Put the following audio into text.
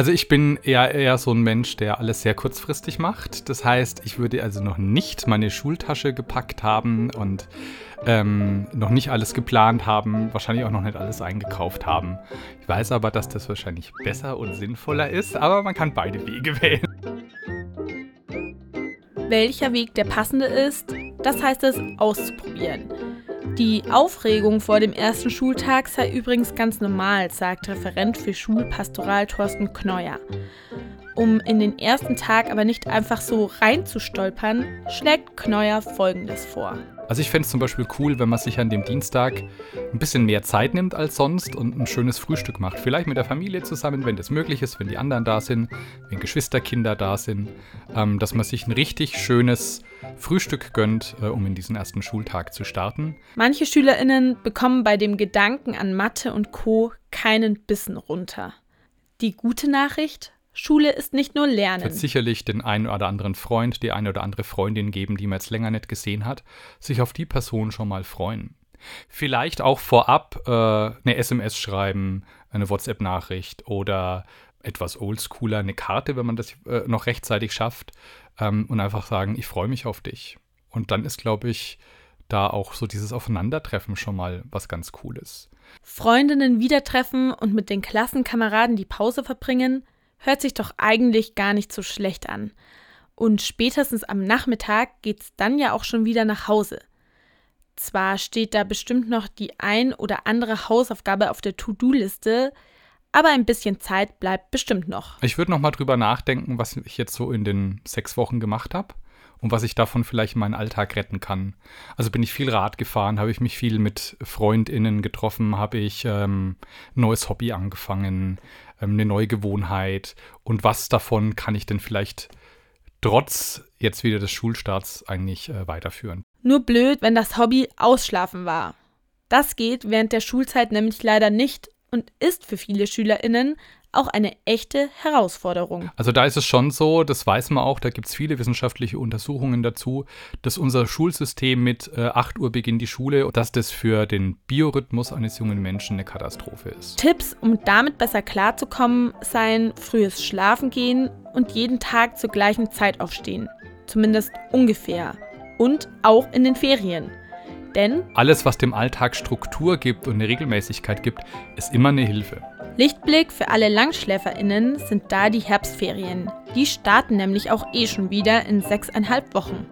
Also ich bin eher, eher so ein Mensch, der alles sehr kurzfristig macht. Das heißt, ich würde also noch nicht meine Schultasche gepackt haben und ähm, noch nicht alles geplant haben, wahrscheinlich auch noch nicht alles eingekauft haben. Ich weiß aber, dass das wahrscheinlich besser und sinnvoller ist, aber man kann beide Wege wählen. Welcher Weg der passende ist, das heißt es auszuprobieren. Die Aufregung vor dem ersten Schultag sei übrigens ganz normal, sagt Referent für Schulpastoral Thorsten Kneuer. Um in den ersten Tag aber nicht einfach so reinzustolpern, schlägt Kneuer Folgendes vor. Also ich fände es zum Beispiel cool, wenn man sich an dem Dienstag ein bisschen mehr Zeit nimmt als sonst und ein schönes Frühstück macht. Vielleicht mit der Familie zusammen, wenn das möglich ist, wenn die anderen da sind, wenn Geschwisterkinder da sind. Ähm, dass man sich ein richtig schönes Frühstück gönnt, äh, um in diesen ersten Schultag zu starten. Manche SchülerInnen bekommen bei dem Gedanken an Mathe und Co. keinen Bissen runter. Die gute Nachricht? Schule ist nicht nur Lernen. Wird sicherlich den einen oder anderen Freund, die eine oder andere Freundin geben, die man jetzt länger nicht gesehen hat, sich auf die Person schon mal freuen. Vielleicht auch vorab äh, eine SMS schreiben, eine WhatsApp-Nachricht oder etwas oldschooler, eine Karte, wenn man das äh, noch rechtzeitig schafft ähm, und einfach sagen, ich freue mich auf dich. Und dann ist, glaube ich, da auch so dieses Aufeinandertreffen schon mal was ganz Cooles. Freundinnen wieder treffen und mit den Klassenkameraden die Pause verbringen, hört sich doch eigentlich gar nicht so schlecht an. Und spätestens am Nachmittag geht's dann ja auch schon wieder nach Hause. Zwar steht da bestimmt noch die ein oder andere Hausaufgabe auf der To-Do-Liste, aber ein bisschen Zeit bleibt bestimmt noch. Ich würde noch mal drüber nachdenken, was ich jetzt so in den sechs Wochen gemacht habe und was ich davon vielleicht in meinen Alltag retten kann. Also bin ich viel Rad gefahren, habe ich mich viel mit FreundInnen getroffen, habe ich ähm, ein neues Hobby angefangen, ähm, eine neue Gewohnheit und was davon kann ich denn vielleicht trotz jetzt wieder des Schulstarts eigentlich äh, weiterführen. Nur blöd, wenn das Hobby Ausschlafen war. Das geht während der Schulzeit nämlich leider nicht und ist für viele SchülerInnen auch eine echte Herausforderung. Also da ist es schon so, das weiß man auch, da gibt es viele wissenschaftliche Untersuchungen dazu, dass unser Schulsystem mit äh, 8 Uhr beginnt die Schule, dass das für den Biorhythmus eines jungen Menschen eine Katastrophe ist. Tipps, um damit besser klarzukommen, seien frühes Schlafen gehen und jeden Tag zur gleichen Zeit aufstehen. Zumindest ungefähr. Und auch in den Ferien. Denn alles, was dem Alltag Struktur gibt und eine Regelmäßigkeit gibt, ist immer eine Hilfe. Lichtblick für alle LangschläferInnen sind da die Herbstferien. Die starten nämlich auch eh schon wieder in sechseinhalb Wochen.